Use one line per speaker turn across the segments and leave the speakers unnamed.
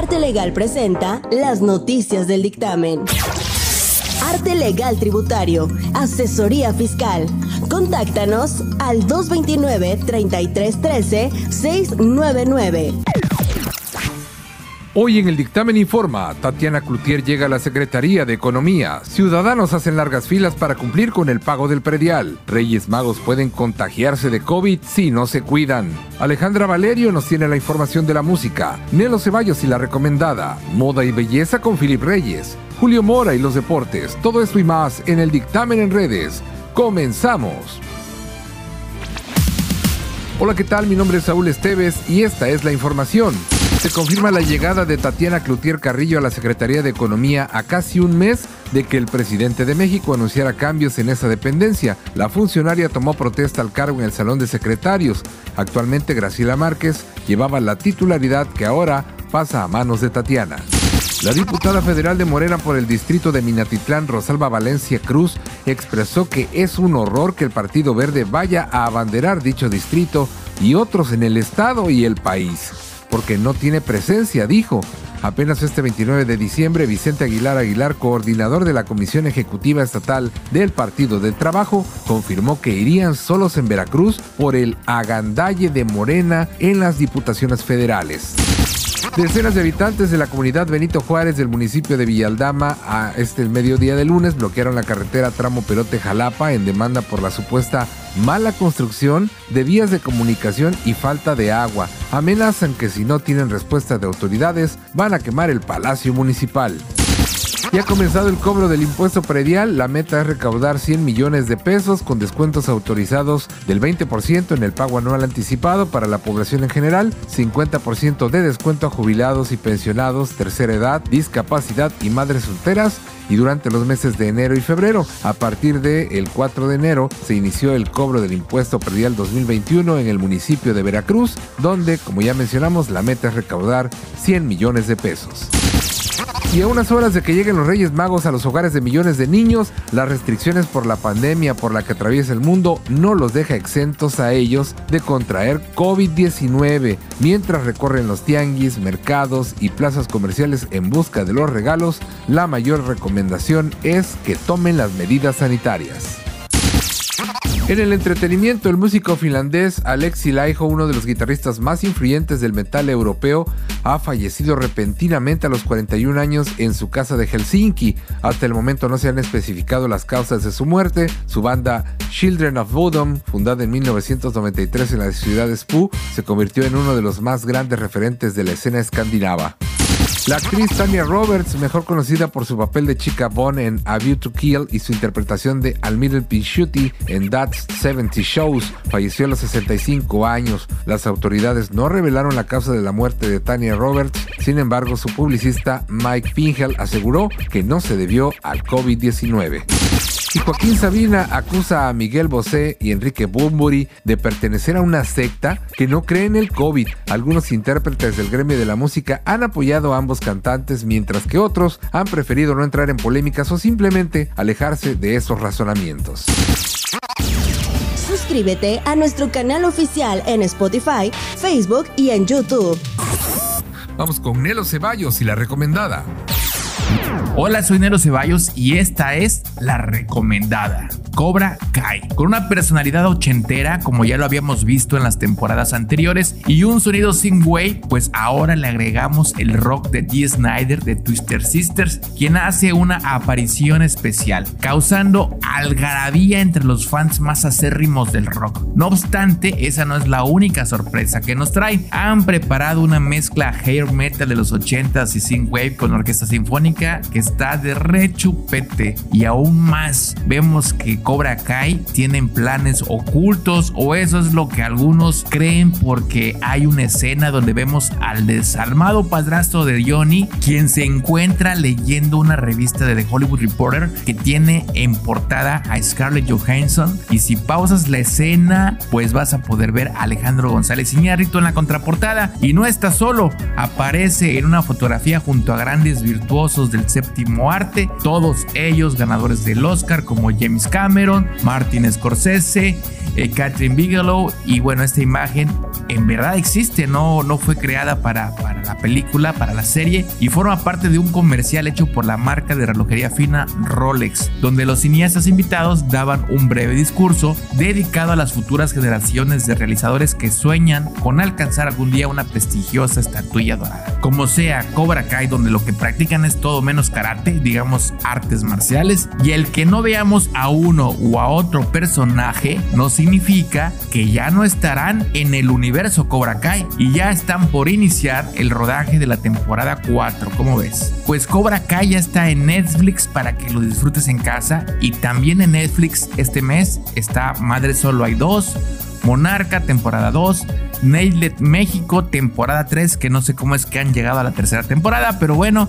Arte Legal presenta las noticias del dictamen. Arte Legal Tributario, Asesoría Fiscal. Contáctanos al 229-3313-699.
Hoy en el dictamen informa, Tatiana Cloutier llega a la Secretaría de Economía. Ciudadanos hacen largas filas para cumplir con el pago del predial. Reyes Magos pueden contagiarse de COVID si no se cuidan. Alejandra Valerio nos tiene la información de la música. Nelo Ceballos y la recomendada. Moda y belleza con Filip Reyes. Julio Mora y los deportes. Todo esto y más en el dictamen en redes. Comenzamos. Hola, ¿qué tal? Mi nombre es Saúl Esteves y esta es la información. Se confirma la llegada de Tatiana Cloutier Carrillo a la Secretaría de Economía a casi un mes de que el presidente de México anunciara cambios en esa dependencia. La funcionaria tomó protesta al cargo en el Salón de Secretarios. Actualmente Graciela Márquez llevaba la titularidad que ahora pasa a manos de Tatiana. La diputada federal de Morena por el distrito de Minatitlán, Rosalba Valencia Cruz, expresó que es un horror que el Partido Verde vaya a abanderar dicho distrito y otros en el estado y el país porque no tiene presencia, dijo. Apenas este 29 de diciembre, Vicente Aguilar Aguilar, coordinador de la Comisión Ejecutiva Estatal del Partido del Trabajo, confirmó que irían solos en Veracruz por el agandalle de Morena en las diputaciones federales. Decenas de habitantes de la comunidad Benito Juárez del municipio de Villaldama a este mediodía de lunes bloquearon la carretera tramo Perote-Jalapa en demanda por la supuesta mala construcción de vías de comunicación y falta de agua. Amenazan que si no tienen respuesta de autoridades van a quemar el palacio municipal. Ya ha comenzado el cobro del impuesto predial. La meta es recaudar 100 millones de pesos con descuentos autorizados del 20% en el pago anual anticipado para la población en general, 50% de descuento a jubilados y pensionados, tercera edad, discapacidad y madres solteras y durante los meses de enero y febrero. A partir del 4 de enero se inició el cobro del impuesto predial 2021 en el municipio de Veracruz, donde, como ya mencionamos, la meta es recaudar 100 millones de pesos. Y a unas horas de que lleguen los Reyes Magos a los hogares de millones de niños, las restricciones por la pandemia por la que atraviesa el mundo no los deja exentos a ellos de contraer COVID-19. Mientras recorren los tianguis, mercados y plazas comerciales en busca de los regalos, la mayor recomendación es que tomen las medidas sanitarias. En el entretenimiento, el músico finlandés Alexi Laiho, uno de los guitarristas más influyentes del metal europeo, ha fallecido repentinamente a los 41 años en su casa de Helsinki. Hasta el momento no se han especificado las causas de su muerte. Su banda Children of Bodom, fundada en 1993 en la ciudad de Spoo, se convirtió en uno de los más grandes referentes de la escena escandinava. La actriz Tanya Roberts, mejor conocida por su papel de chica Bond en A View to Kill y su interpretación de Almirante Pinshuti en That's 70 Shows, falleció a los 65 años. Las autoridades no revelaron la causa de la muerte de Tanya Roberts, sin embargo su publicista Mike Pingel aseguró que no se debió al COVID-19. Y Joaquín Sabina acusa a Miguel Bosé y Enrique Bumburi de pertenecer a una secta que no cree en el COVID. Algunos intérpretes del gremio de la música han apoyado a ambos cantantes, mientras que otros han preferido no entrar en polémicas o simplemente alejarse de esos razonamientos.
Suscríbete a nuestro canal oficial en Spotify, Facebook y en YouTube.
Vamos con Nelo Ceballos y la recomendada.
Hola, soy Nero Ceballos y esta es la recomendada. Cobra Kai, con una personalidad ochentera como ya lo habíamos visto en las temporadas anteriores y un sonido sin wave, pues ahora le agregamos el rock de Dee Snyder de Twister Sisters, quien hace una aparición especial, causando algarabía entre los fans más acérrimos del rock. No obstante, esa no es la única sorpresa que nos trae. Han preparado una mezcla hair metal de los 80s y sin wave con orquesta sinfónica que está de rechupete y aún más vemos que Cobra Kai tienen planes ocultos o eso es lo que algunos creen porque hay una escena donde vemos al desalmado padrastro de Johnny quien se encuentra leyendo una revista de The Hollywood Reporter que tiene en portada a Scarlett Johansson. Y si pausas la escena pues vas a poder ver a Alejandro González Iñárritu en la contraportada. Y no está solo, aparece en una fotografía junto a grandes virtuosos del séptimo arte, todos ellos ganadores del Oscar como James Cameron, Martin Scorsese, eh, Catherine Bigelow y bueno, esta imagen en verdad existe, no, no fue creada para, para la película, para la serie y forma parte de un comercial hecho por la marca de relojería fina Rolex, donde los cineastas invitados daban un breve discurso dedicado a las futuras generaciones de realizadores que sueñan con alcanzar algún día una prestigiosa estatuilla dorada. Como sea, Cobra Kai donde lo que practican es todo menos karate, digamos artes marciales, y el que no veamos a uno o a otro personaje no significa que ya no estarán en el universo Cobra Kai y ya están por iniciar el rodaje de la temporada 4, ¿cómo ves? Pues Cobra Kai ya está en Netflix para que lo disfrutes en casa y también en Netflix este mes está Madre Solo hay dos, Monarca temporada 2, Nailed México temporada 3, que no sé cómo es que han llegado a la tercera temporada, pero bueno,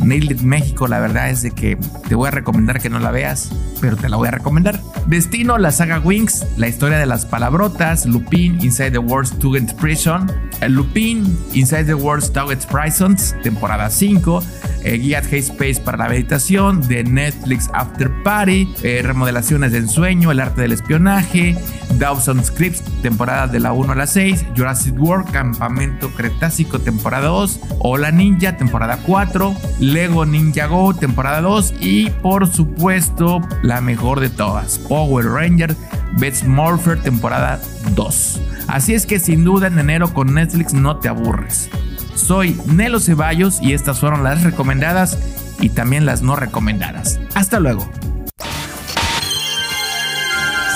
Nailed México la verdad es de que te voy a recomendar que no la veas, pero te la voy a recomendar. Destino, la saga Wings, la historia de las palabrotas, Lupin, Inside the World's Tugend Prison, eh, Lupin, Inside the World's Tugend Prisons, temporada 5, eh, Guía Space para la meditación, de Netflix After Party, eh, remodelaciones de ensueño, el arte del espionaje, Dawson Scripts, temporada de la 1 a la 6, Jurassic World, Campamento Cretácico, temporada 2, Hola Ninja, temporada 4, Lego Ninja Go, temporada 2 y por supuesto la mejor de todas, Power Ranger, Best Morpher, temporada 2. Así es que sin duda en enero con Netflix no te aburres. Soy Nelo Ceballos y estas fueron las recomendadas y también las no recomendadas. Hasta luego.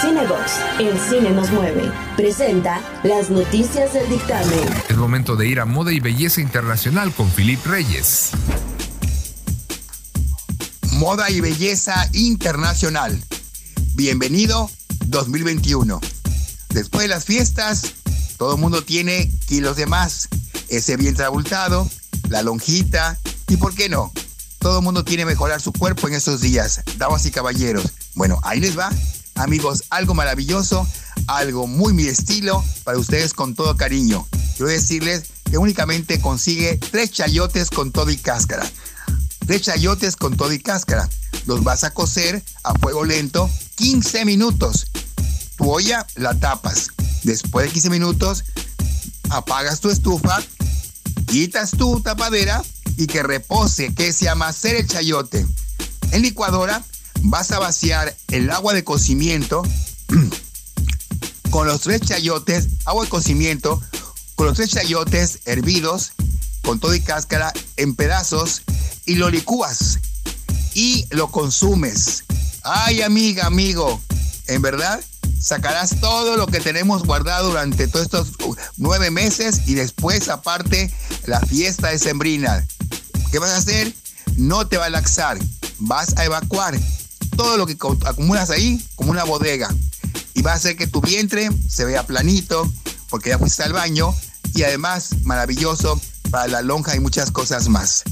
Cinebox, el cine nos mueve, presenta las noticias del dictamen.
Es momento de ir a Moda y Belleza Internacional con Filip Reyes.
Moda y Belleza Internacional. Bienvenido 2021. Después de las fiestas, todo el mundo tiene kilos de más. Ese vientre abultado, la lonjita y, ¿por qué no? Todo el mundo quiere mejorar su cuerpo en estos días, damas y caballeros. Bueno, ahí les va Amigos, algo maravilloso, algo muy mi estilo para ustedes con todo cariño. Quiero decirles que únicamente consigue tres chayotes con todo y cáscara. Tres chayotes con todo y cáscara. Los vas a cocer a fuego lento 15 minutos. Tu olla la tapas. Después de 15 minutos, apagas tu estufa, quitas tu tapadera y que repose, que se amacere el chayote. En licuadora vas a vaciar el agua de cocimiento con los tres chayotes, agua de cocimiento, con los tres chayotes hervidos, con todo y cáscara, en pedazos, y lo licúas y lo consumes. Ay, amiga, amigo, en verdad sacarás todo lo que tenemos guardado durante todos estos nueve meses y después, aparte, la fiesta de Sembrina. ¿Qué vas a hacer? No te va a laxar, vas a evacuar todo lo que acumulas ahí como una bodega. Y va a hacer que tu vientre se vea planito, porque ya fuiste al baño. Y además, maravilloso para la lonja y muchas cosas más.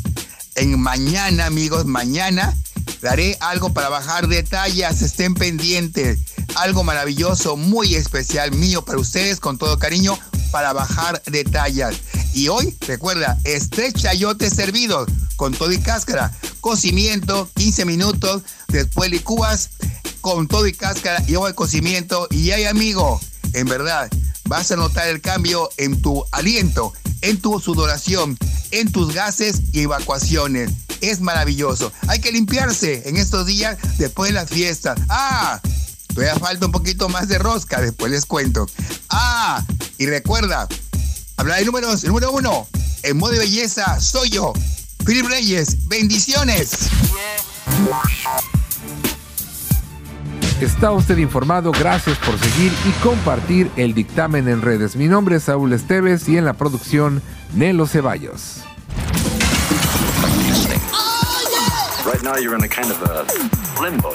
En mañana, amigos, mañana daré algo para bajar de tallas. Estén pendientes. Algo maravilloso, muy especial mío para ustedes, con todo cariño, para bajar de tallas. Y hoy, recuerda, este chayote servido con todo y cáscara cocimiento, 15 minutos, después licúas con todo y cáscara y agua de cocimiento y hay amigo, en verdad, vas a notar el cambio en tu aliento, en tu sudoración, en tus gases y evacuaciones. Es maravilloso. Hay que limpiarse en estos días después de las fiestas. Ah, todavía falta un poquito más de rosca, después les cuento. Ah, y recuerda, hablar de números, el número uno, en modo de belleza soy yo. Philip Reyes, bendiciones.
Está usted informado, gracias por seguir y compartir el dictamen en redes. Mi nombre es Saúl Esteves y en la producción Nelo Ceballos. Right now you're in a kind of a limbo.